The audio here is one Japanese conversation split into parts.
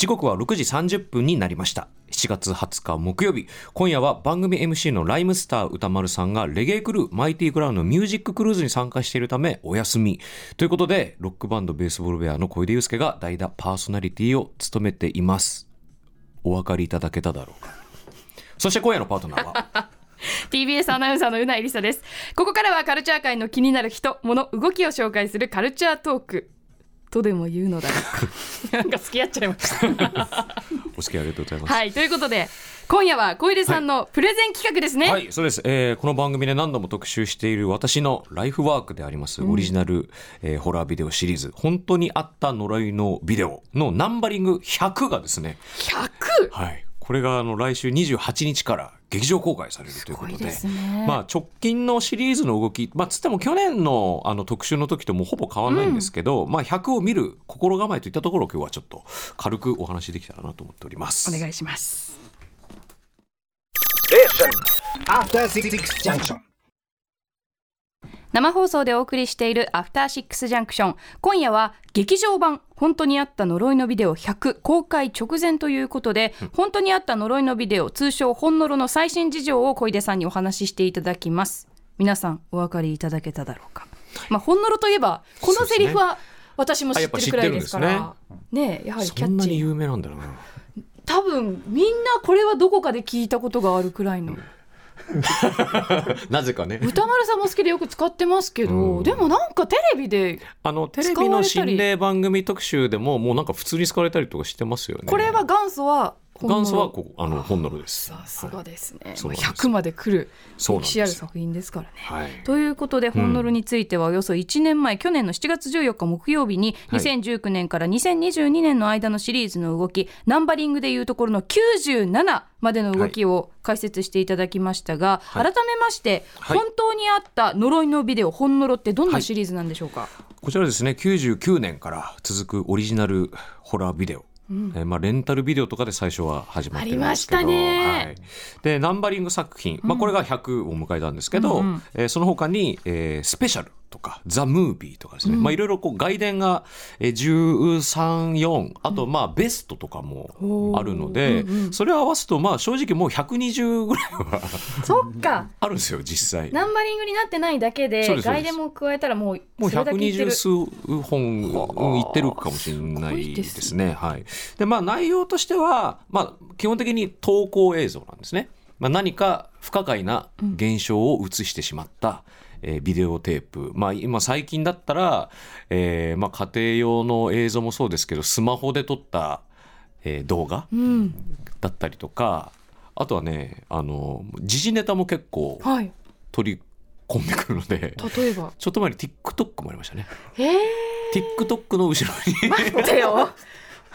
時刻は6時30分になりました。7月20日木曜日。今夜は番組 MC のライムスター歌丸さんがレゲエクルーマイティクラウンのミュージッククルーズに参加しているためお休み。ということでロックバンドベースボールベアの小出祐介が代打パーソナリティを務めています。お分かりいただけただろうか。そして今夜のパートナーは？TBS アナウンサーのうないりさです。ここからはカルチャー界の気になる人物動きを紹介するカルチャートーク。とでも言うのだろうか。なんか付き合っちゃいました。お付き合いありがとうございます。はいということで今夜は小出さんのプレゼン企画ですね、はい、そうです、えーこの番組で何度も特集している私のライフワークであります、オリジナル、えーホラービデオシリーズ「本当にあった呪いのビデオ」のナンバリング100がですね、100はい、これがあの来週28日から劇場公開されるということですごいですねまあ、直近のシリーズの動き、まあ、つっても去年のあの特集の時ともほぼ変わらないんですけど、まあ、100を見る心構えといったところを今日はちょっと軽くお話しできたらなと思っております。お願いします。After Six Junction. 生放送でお送りしているアフターシックスジャンクション今夜は劇場版本当にあった呪いのビデオ100公開直前ということで、本当にあった呪いのビデオ通称本呪の最新事情を小出さんにお話ししていただきます。皆さんお分かりいただけただろうか、まあ本呪といえばこのセリフは私も知ってるくらいですから。ねえやはりキャッチ有名なんだろうな。多分みんなこれはどこかで聞いたことがあるくらいの なぜかね。歌丸さんも好きでよく使ってますけど、でもなんかテレビであのテレビの心霊番組特集でももうなんか普通に使われたりとかしてますよね。これは元祖は元祖はこうあの本能です。さすがですね、そうなんです。100まで来る歴史ある作品ですからね。はい。ということで本ノルについてはおよそ1年前、去年の7月14日木曜日にはい。2019年から2022年の間のシリーズの動き、ナンバリングでいうところの97までの動きを解説していただきましたが、はい。改めまして、はい。本当にあった呪いのビデオ本ノロってどんなシリーズなんでしょうか、こちらですね99年から続くオリジナルホラービデオ。えーまあ、レンタルビデオとかで最初は始まってるんですけど。ありましたね。はい、でナンバリング作品、まあ、これが100を迎えたんですけど、えーその他に、えースペシャルとかザ・ムービーとかですね、まあ、いろいろこう外伝が、えー、134あとまあベストとかもあるので、それを合わすとまあ正直もう120ぐらいはそっか。あるんですよ実際。ナンバリングになってないだけで外伝も加えたらもうもうそれだけいってる。120数本うんいってるかもしれないですね。はい。で、まあ内容としては、まあ基本的に投稿映像なんですね。まあ何か不可解な現象を映してしまった、えービデオテープ。まあ今最近だったら、えーまあ家庭用の映像もそうですけど、スマホで撮った、えー動画うん。だったりとか、あとはね、あの、時事ネタも結構はい。取り込んでくるので、例えば？ちょっと前に TikTok もありましたね。えー、TikTok の後ろ待ってよ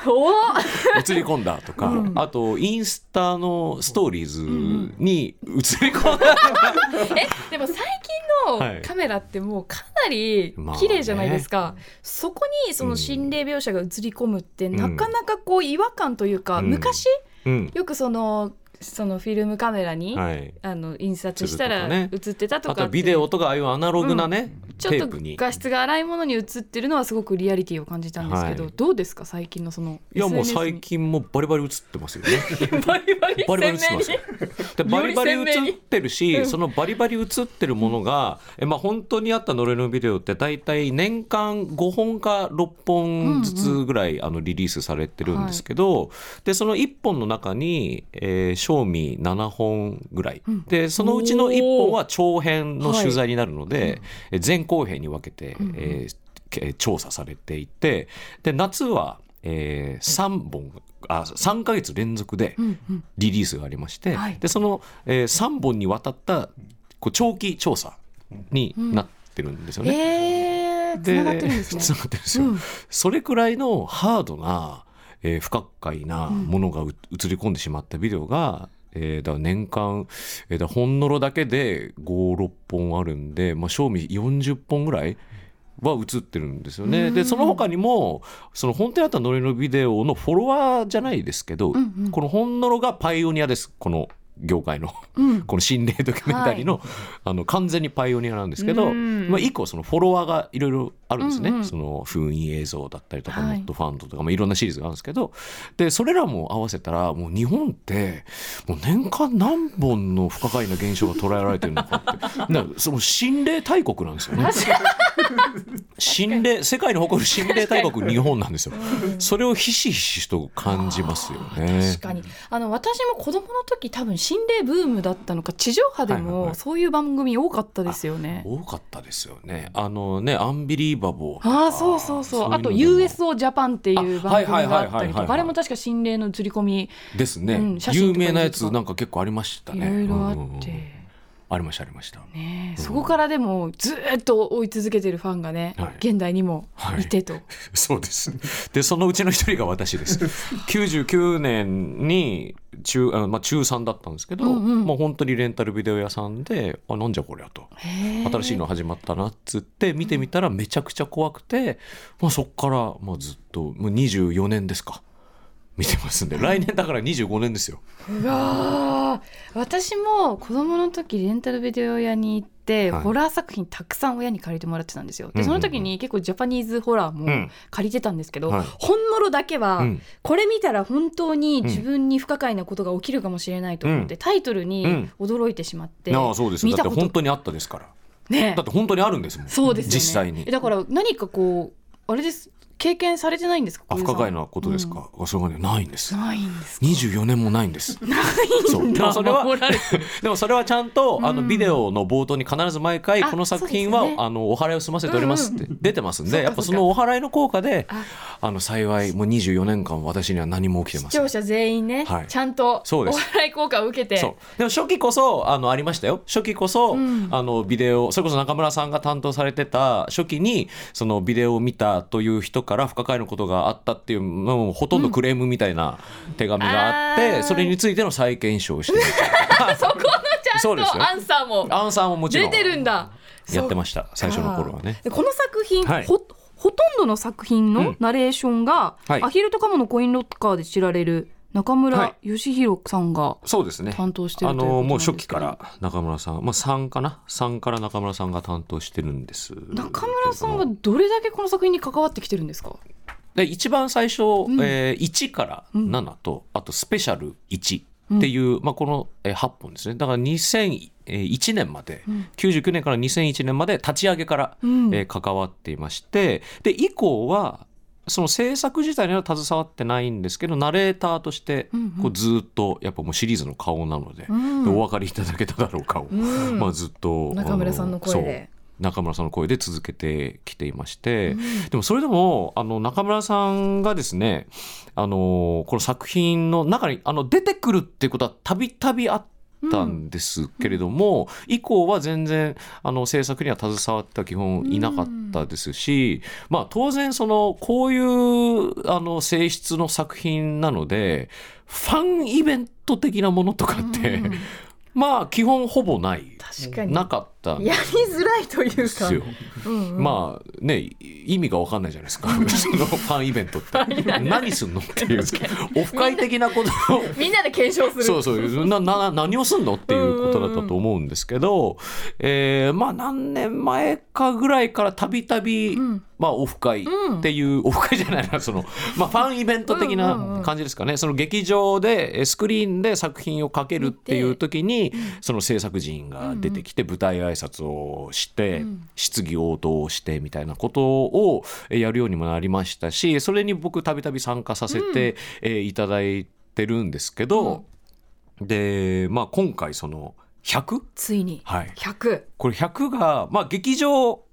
映り込んだとか、あとインスタのストーリーズに映り込んだ、えでも最近はい。のカメラってもうかなりまあね。綺麗じゃないですか、そこにその心霊描写が映り込むって、なかなかこう違和感というか、うん。昔？うん。よくそのそのフィルムカメラに、はい、あの印刷したら映ってたとかあとはビデオとかああいうアナログなね、ちょっと画質が荒いものに映ってるのはすごくリアリティを感じたんですけど、はい。どうですか最近のそのいやもう最近もバリバリ映ってますよね。バリバリバリバリ映ってますよ。でバリバリ映ってるし、そのバリバリ映ってるものが、えまあ、本当にあった呪いのビデオって大体年間5本か6本ずつぐらい、あのリリースされてるんですけど、でその1本の中に、えー、賞味7本ぐらい、でそのうちの1本は長編の取材になるので、え前後編に分けて、えーけ調査されていてで夏は、え3本あ3ヶ月連続でリリースがありまして、はい。でその、え3本にわたったこう長期調査になってるんですよね。えー、つながってるんですね。つながってるんですよ。それくらいのハードな、えー不可解なものがう映り込んでしまったビデオが、えーだ年間、えーだから本のろだけで56本あるんで、まあ、賞味40本ぐらいは映ってるんですよね。でその他にもその本当にあったノリのビデオのフォロワーじゃないですけど、この本のろがパイオニアです。この業界のうん。この心霊ドキュメンタリーの,、あの完全にパイオニアなんですけど、うん。まあ、以降そのフォロワーがいろいろあるんですね、その封印映像だったりとか、はいノットファンドとか、まあ、いろんなシリーズがあるんですけどでそれらも合わせたらもう日本ってもう年間何本の不可解な現象が捉えられてるのかって だからその心霊大国なんですよね。心霊世界に誇る心霊大国日本なんですよ。それをひしひしと感じますよね。確かに。あの私も子供の時多分心霊ブームだったのか地上波ではいはいはいもそういう番組多かったですよね。多かったですよね。あのね、アンビリーバボー。ああそうそうそうあと USO ジャパンっていうあ番組があったはいはいはいはいはいりとかあれも確か心霊の映り込みですね、うん有名なやつなんか結構ありましたいね。ろいろあっうんうん。ありましたありました。ねえそこからでもずーっと追い続けてるファンがね、はい現代にもいてと、そうです。でそのうちの一人が私です。99年に中あまあ中3だったんですけど、うんうんもう本当にレンタルビデオ屋さんであなんじゃこりゃと。新しいの始まったなっつって見てみたらめちゃくちゃ怖くて、まあ、そっからまあずっともう24年ですか見てますんで来年だから25年ですよ。うわー。私も子供の時レンタルビデオ屋に行って、はい。ホラー作品たくさん親に借りてもらってたんですよ。でうんうんうん。その時に結構ジャパニーズホラーもうん。借りてたんですけど、はい。ほんのろだけは、うん。これ見たら本当に自分に不可解なことが起きるかもしれないと思って、うん。タイトルに驚いてしまって、ああそうです見たこと本当にあったですから。ね。だって本当にあるんですもん。そうですよね。実際に。えだから何かこうあれです経験されてないんですか不可解なことですか、それがねないんです。うんないんですか？24年もないんです。ないんでだもそれは でもそれはちゃんとあのうん。ビデオの冒頭に必ず毎回あこの作品は、ね。あのお払いを済ませておりますって出てますんで、そうかやっぱそのお払いの効果であ。あの幸いもう24年間私には何も起きてません。視聴者全員ね、はい。ちゃんとおそうです。笑い効果を受けて。でも初期こそあのありましたよ。初期こそ、うん。あのビデオそれこそ中村さんが担当されてた初期にそのビデオを見たという人から不可解なことがあったっていうもうほとんどクレームみたいな手紙があって、あー。それについての再検証をして そこのちゃんとアンサーもアンサーももちろん出てるんだ。やってました最初の頃はね。でこの作品、はい。ほほとんどの作品のうん。ナレーションが、はい。アヒルとカモのコインロッカーで知られる中は村い。義弘さんがそうですね。担当してるあということなんのもう初期から中村さん、まあ3かな、3から中村さんが担当してるんです。中村さんはどれだけこの作品に関わってきてるんですか？で一番最初、ん。えー1から7と、あとスペシャル1っていう、まあ、この、えー8本ですね。だから2001年まで、99年から2001年まで立ち上げから、うん。えー関わっていましてで以降はその制作自体には携わってないんですけどナレーターとしてうんうん。こうずっとやっぱもうシリーズの顔なので,、うん。でお分かりいただけただろうかを、うん。まあ、ずっと中村さんの声で。中村さんの声で続けてきていまして、でもそれでもあの中村さんがですねあのこの作品の中にあの出てくるっていうことはたびたびあったんですけれども、以降は全然あの制作には携わった基本いなかったですし、まあ当然そのこういうあの性質の作品なのでファンイベント的なものとかって、まあ基本ほぼない。確かに。なかった。んやりづらいというか。うんうん。まあね意味が分かんないじゃないですか。そのファンイベントって。何すんのっていう。オフ会的なこと。をみんなで検証する。そうそう。なな何をすんのっていうことだったと思うんですけど、えーまあ何年前かぐらいからたびたびんまあオフ会っていう、オフ会じゃないなその、まあ、ファンイベント的うんうんうなん。感じですかね、その劇場でえースクリーンで作品をかけるっていう時に、その制作陣が出てきて舞台挨拶をして、質疑応答をしてみたいなことをえーやるようにもなりましたしそれに僕たびたび参加させて、えーいただいてるんですけど、で、まあ、今回その 100? ついに。はい。100これ100が、まあ、劇場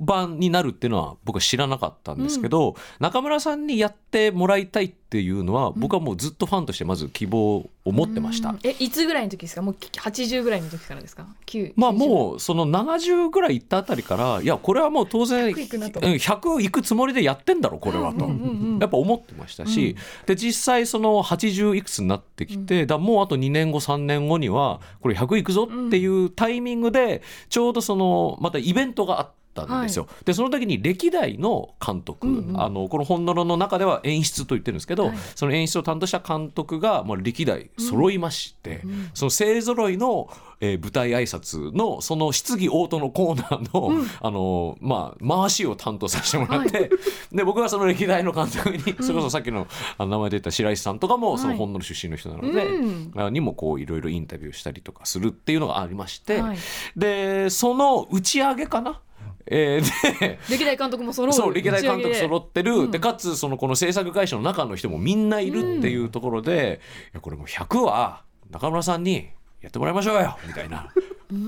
版になるっていうのは僕は知らなかったんですけど、中村さんにやってもらいたいっていうのは僕はもうずっとファンとしてまず希望を持ってました。うん。えいつぐらいの時ですか？もう80ぐらいの時か？らですか？9まあもうその70ぐらいいったあたりからいやこれはもう当然100いくなと。うん100いくつもりでやってんだろこれはと。うんうんうんやっぱ思ってましたし、で実際その80いくつになってきて、だもうあと2年後3年後にはこれ100いくぞっていうタイミングでちょうどそのまたイベントがあって。ったんですよ。でその時に歴代の監督、うんうん。あのこの本のの中では演出と言ってるんですけど、はい。その演出を担当した監督が、まあ、歴代揃いまして、その勢ぞろいの、えー舞台挨拶のその質疑応答のコーナーの,、あのまあ、回しを担当させてもらって、で僕はその歴代の監督に、それこそさっきのあの名前出た白石さんとかもその本の出身の人なので、うん。あにもこういろいろインタビューしたりとかするっていうのがありまして、はい。でその打ち上げかな、えーで歴代監督も揃うそう歴代監督揃ってる、でかつそのこの制作会社の中の人もみんないるっていうところで、いやこれもう100は中村さんにやってもらいましょうよ みたいな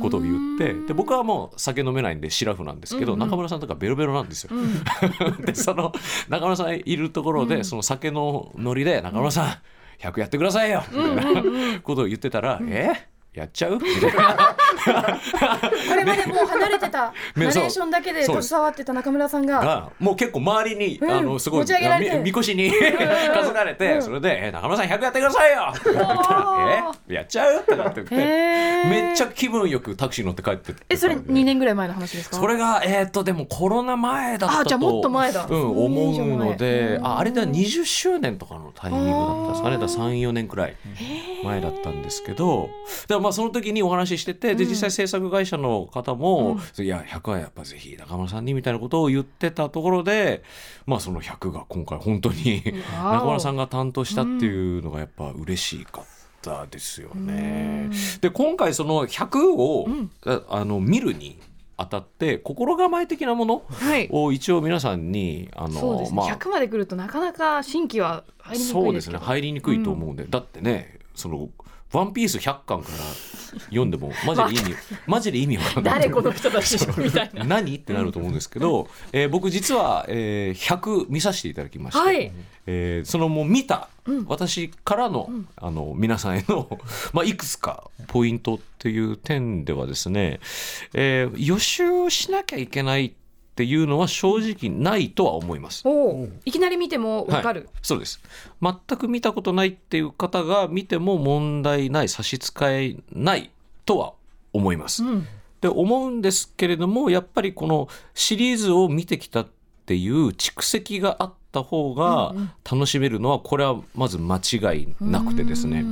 ことを言って。で僕はもう酒飲めないんでシラフなんですけど、中村さんとかベロベロなんですよ。でその中村さんいるところで、その酒のノリで中村さん100やってくださいよみたいなことを言ってたら、え？やっちゃう？みたいな。これまでもう離れてたナねレーションだけで携わってた中村さんが。がもう結構周りに、うん。あのすごい持ち上げられて。みみこしに担がれて、それで「え中村さん100やってくださいよ!」って言ったら「え？やっちゃう?」ってなってめっちゃ気分よくタクシー乗って帰ってえそれ2年ぐらい前の話ですか？それがえーっとでもコロナ前だったとあじゃあもっと前だ。うん、思うのでうんああれでは20周年とかのタイミングだったんですかね。だ34年くらい前だったんですけどでもまあその時にお話ししててで実際制作会社の方も「いや100はやっぱぜひ中村さんに」みたいなことを言ってたところでまあその100が今回本当に中村さんが担当したっていうのがやっぱ嬉しかったですよね。で今回その100を、ああの見るにあたって心構え的なものはい。を一応皆さんにあのそうですね、まあ100まで来るとなかなか新規は入りにくいそうですね。入りにくいと思うんで、だってねその「ワンピース100巻から読んでも マジで意味マジで意味わかんない。誰この人たちみたいな。何ってなると思うんですけど、えー僕実は、えー100見させていただきまして、はい。えーそのもう見た、私からの,、あの皆さんへの、まあ、いくつかポイントっていう点ではですね、えー予習しなきゃいけないっていうのは正直ないとは思います。いきなり見てもわかる、はい、そうです。全く見たことないっていう方が見ても問題ない差し支えないとは思います。うん。で思うんですけれどもやっぱりこのシリーズを見てきたっていう蓄積があった方が楽しめるのはこれはまず間違いなくてですね。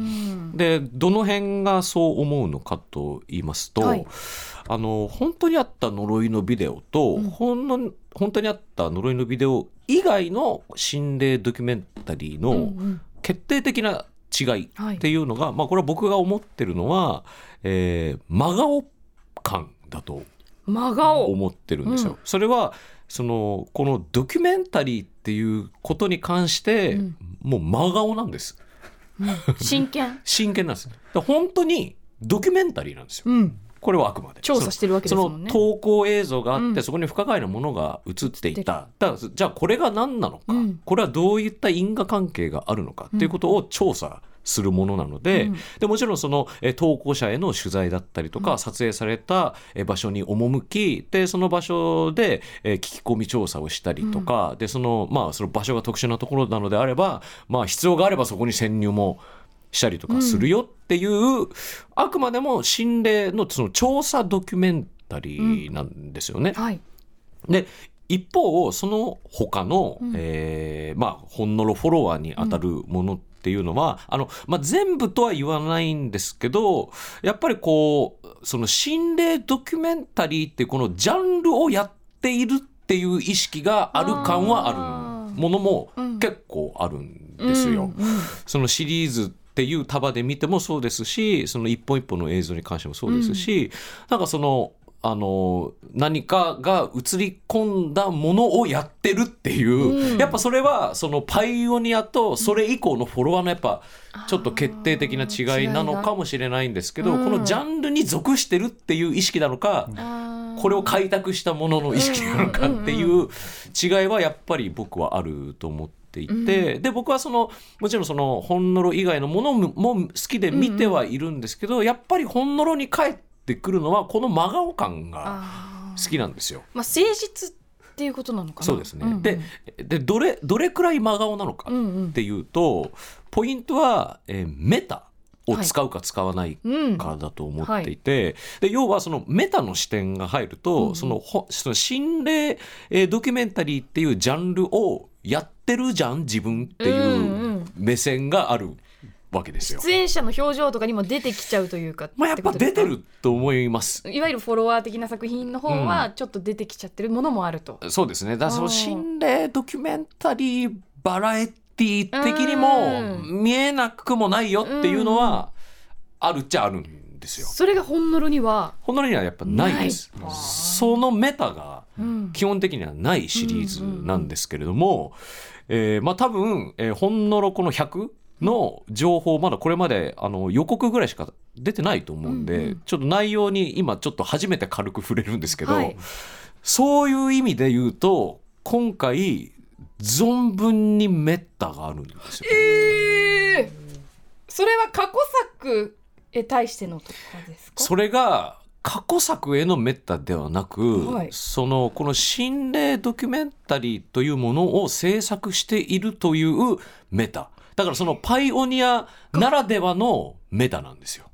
でどの辺がそう思うのかと言いますと、はい。あの本当にあった呪いのビデオと、ほんの本当にあった呪いのビデオ以外の心霊ドキュメンタリーのうんうん。決定的な違いはいっていうのが、まあこれは僕が思ってるのは、えー真顔感だと真顔。思ってるんですよ。うん。それはそのこのドキュメンタリーっていうことに関して、うん。もう真顔なんです。真剣。真剣なんです。本当にドキュメンタリーなんですよ。うん。これはあくまで。調査してるわけですもんね。その投稿映像があって、うん。そこに不可解なものが映っていただじゃあこれが何なのか、うん。これはどういった因果関係があるのかっていうことを調査するものなので,、うん。でもちろんそのえ投稿者への取材だったりとか、撮影されたえ場所に赴きでその場所でえ聞き込み調査をしたりとか、でそのまあその場所が特殊なところなのであれば、まあ、必要があればそこに潜入もしたりとかするよっていう、あくまでも心霊のその調査ドキュメンタリーなんですよね。はい。で一方その他の、えーまあほんのろフォロワーに当たるものっていうのは、あのまあ、全部とは言わないんですけどやっぱりこうその心霊ドキュメンタリーってこのジャンルをやっているっていう意識がある感はある。ものもうん。結構あるんですよ。うんうんそのシリーズっていう束で見てもそうですしその一本一本の映像に関してもそうですし、なんかそのあの何かが映り込んだものをやってるっていう、うん。やっぱそれはそのパイオニアとそれ以降のフォロワーのやっぱちょっと決定的な違いなのかもしれないんですけど、うん。このジャンルに属してるっていう意識なのか、あー。これを開拓したものの意識なのかっていう違いはやっぱり僕はあると思っていて、で僕はそのもちろんそのほんのろ以外のものもも好きで見てはいるんですけど、やっぱりほんのろに帰ってくるのはこの真顔感が好きなんですよ。まあ誠実っていうことなのかな。そうですね、んん。ででどれどれくらい真顔なのかうんうん。っていうとポイントは、えーメタを使うか使わないうん。かだと思っていて、で要はそのメタの視点が入ると、そのほその心霊、えードキュメンタリーっていうジャンルをやってるじゃん自分ってうんういうん。目線があるわけですよ。出演者の表情とかにも出てきちゃうというかまあやっぱ出てると思います。いわゆるフォロワー的な作品の方はちょっと出てきちゃってるものもあると、そうですね。だその心霊ドキュメンタリーバラエティ的にもう見えなくもないよっていうのはあるっちゃあるんですよ。それが本物には、ほんのりにはやっぱないです。そのメタがうん基本的にはないシリーズなんですけれども、えーまあ多分、えーほんのろこの100の情報まだこれまであの予告ぐらいしか出てないと思うんで、うんうん。ちょっと内容に今ちょっと初めて軽く触れるんですけど、はい。そういう意味で言うと今回存分にメッタがあるんですよ、ね。えー。それは過去作へ対してのとかですか？それが過去作へのメッタではなく、はい。そのこの心霊ドキュメンタリーというものを制作しているというメタだからそのパイオニアならではのメタなんですよ。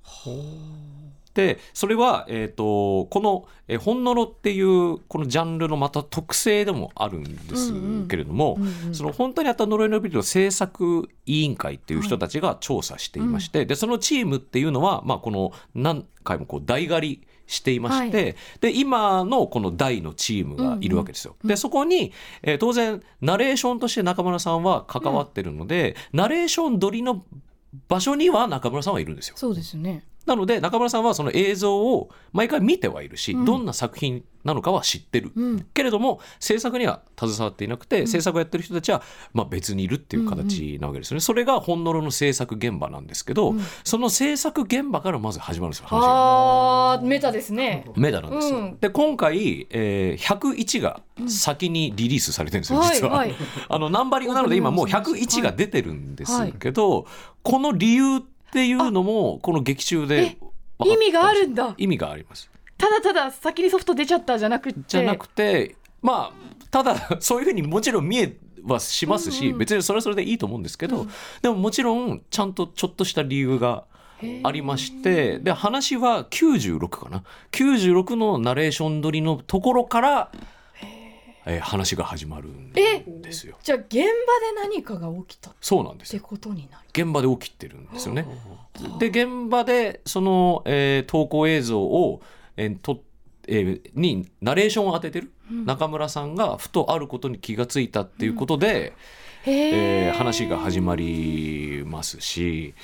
でそれは、えー、とこの「えーほんのろ」っていうこのジャンルのまた特性でもあるんですけれども、うんうんその本当にあった呪いのビデオ制作委員会っていう人たちが調査していまして、でそのチームっていうのは、まあ、この何回もこう代替りしていまして、で今のこの大のチームがいるわけですよ。でそこに、えー当然ナレーションとして中村さんは関わってるので、ナレーション撮りの場所には中村さんはいるんですよ。そうですねなので中村さんはその映像を毎回見てはいるし、うん。どんな作品なのかは知ってる、うん。けれども制作には携わっていなくて、制作をやってる人たちはまあ別にいるっていう形なわけですよね、それが本物の制作現場なんですけど、その制作現場からまず始まるんですよ話が。あーメタですね。メダなんですよ、うん。で今回、えー101が先にリリースされてるんですよ、実は、はい。は いあのナンバリングなので今もう101が出てるんですけど、この理由っていうのもこの劇中で意味があるんだ。意味があります。ただただ先にソフト出ちゃったじゃなくて。じゃなくてまあただ そういうふうにもちろん見えはしますし、うん。うん別にそれはそれでいいと思うんですけど、でももちろんちゃんとちょっとした理由がありましてで話は96かな。96のナレーション撮りのところから、えー話が始まるんえですよ。じゃあ現場で何かが起きたっそうなんですよ。てことになる。現場で起きてるんですよね。で現場でその、えー投稿映像を、えーとえーにナレーションを当ててる中村さんがふとあることに気がついたっていうことで、へえー話が始まりますし。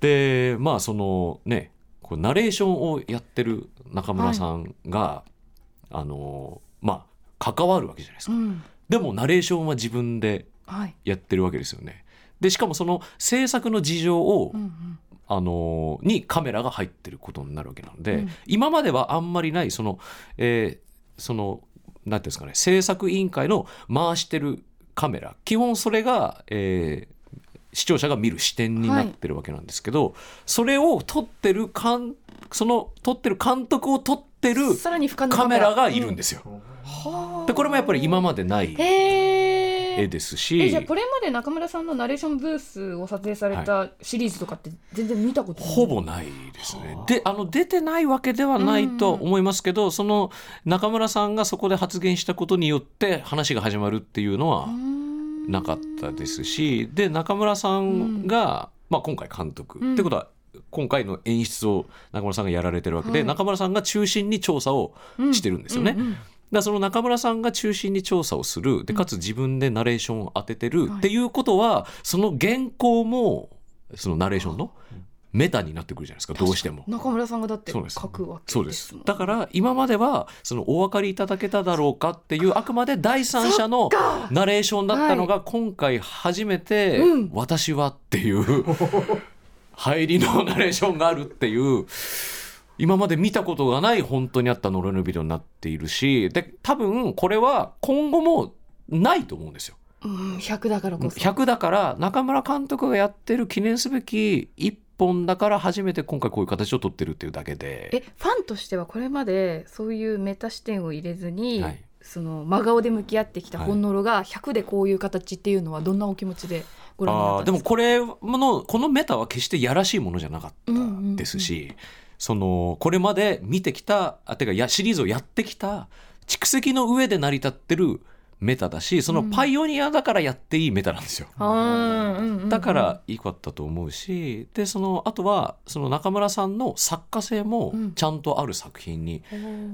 でまあそのねこうナレーションをやってる中村さんが、あのまあ関わるわけじゃないですか。うん。でもナレーションは自分ではい。やってるわけですよね。でしかもその制作の事情を、うんうん。あのにカメラが入ってることになるわけなので、うん。今まではあんまりないその、えーそのなんていうんですかね制作委員会の回してるカメラ。基本それが、えー視聴者が見る視点になってるわけなんですけど、それを撮ってるかんその撮ってる監督を撮ってるカメラ。がいるんですよ。はあ。でこれもやっぱり今までない絵ですしえじゃあこれまで中村さんのナレーションブースを撮影されたシリーズとかって全然見たことない？ほぼないですね。であの出てないわけではないとは思いますけど、その中村さんがそこで発言したことによって話が始まるっていうのはなかったですしで中村さんが、まあ、今回監督、うん。ってことは今回の演出を中村さんがやられてるわけで、はい。中村さんが中心に調査をしてるんですよね。うんうんだからその中村さんが中心に調査をする。でかつ自分でナレーションを当ててるってい。うことは、その原稿もそのナレーションのメタになってくるじゃないですかどうしても。中村さんがだって書そうです。くわけそうです。だから今まではそのお分かりいただけただろうかっていうあくまで第三者のナレーションだったのが今回初めてうん「私は」っていう入りのナレーションがあるっていう今まで見たことがない本当にあった呪いのビデオになっているしで多分これは今後もないと思うんですよ。うん100だからこそ。100だから中村監督がやってる記念すべき一本だから初めて今回こういう形を取ってるっていうだけで。えファンとしてはこれまでそういうメタ視点を入れずに、はい。その真顔で向き合ってきた本ノロが100でこういう形っていうのはどんなお気持ちでご覧になったんでか？ですもこれのこのメタは決してやらしいものじゃなかったですし、そのこれまで見てきたあてかやシリーズをやってきた蓄積の上で成り立ってるメタだしそのパイオニアだからやっていいメタなんですよ。うんうんうん。だからいいかったと思うしでそのあとはその中村さんの作家性もちゃんとある作品に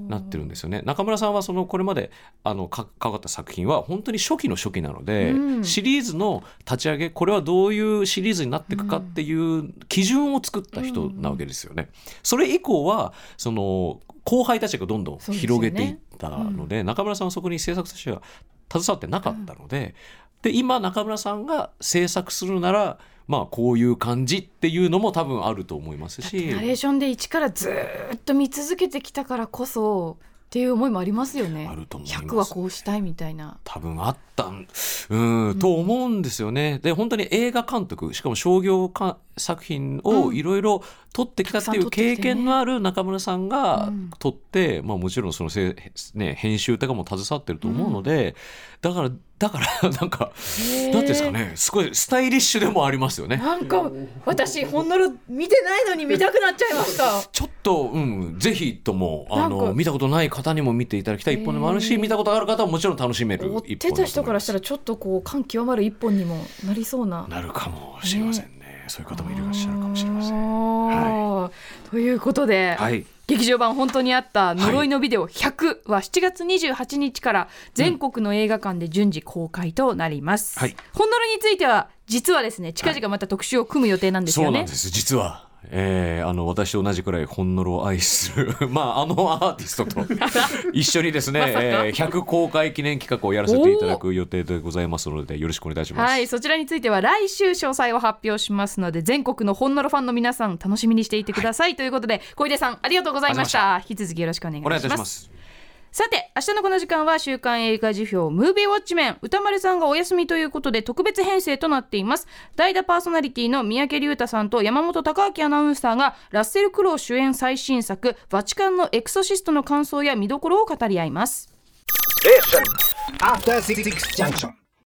なってるんですよね。中村さんはそのこれまであのか関わった作品は本当に初期の初期なので、うん。シリーズの立ち上げこれはどういうシリーズになっていくかっていう基準を作った人なわけですよね。それ以降はその後輩たちがどんどん広げていったので中村さんはそこに制作としては携わってなかったので,、で今中村さんが制作するならまあこういう感じっていうのも多分あると思いますし。ナレーションで一からずーっと見続けてきたからこそっていう思いもありますよねあると思います100はこうしたいみたいな多分あったんうん、と思うんですよね。で本当に映画監督しかも商業か作品をいろいろ撮ってきたっていう経験のある中村さんがうん。撮って、まあ、もちろんそのせい、ね、編集とかも携わってると思うので、だからだから なんかなんていうんですかねすごいスタイリッシュでもありますよね。なんか私ほんのろ見てないのに見たくなっちゃいました。ちょっと、うん、ぜひともあの見たことない方にも見ていただきたい一本でもあるし、見たことある方はもちろん楽しめる一本てた人からしたららちょっとこう感極まる一本にもなりそうな。なるかもしれませんねそういう方もいらっしゃるかもしれません。ということで、はい劇場版本当にあった呪いのビデオ100は7月28日から全国の映画館で順次公開となります。はい本呪いについては実はですね近々また特集を組む予定なんですよね。そうなんです実は、えーあの私と同じくらいほんのろを愛する まああのアーティストと。一緒にですね、えー100公開記念企画をやらせていただく予定でございますのでよろしくお願いします。はい、そちらについては来週詳細を発表しますので全国のほんのろファンの皆さん楽しみにしていてください、ということで小出さんありがとうございました。引き続きよろしくお願いしお願いいますたします。さて明日のこの時間は週刊映画辞表ムービーウォッチメン歌丸さんがお休みということで特別編成となっています。代打パーソナリティの三宅龍太さんと山本隆明アナウンサーがラッセル・クロー主演最新作バチカンのエクソシストの感想や見どころを語り合います。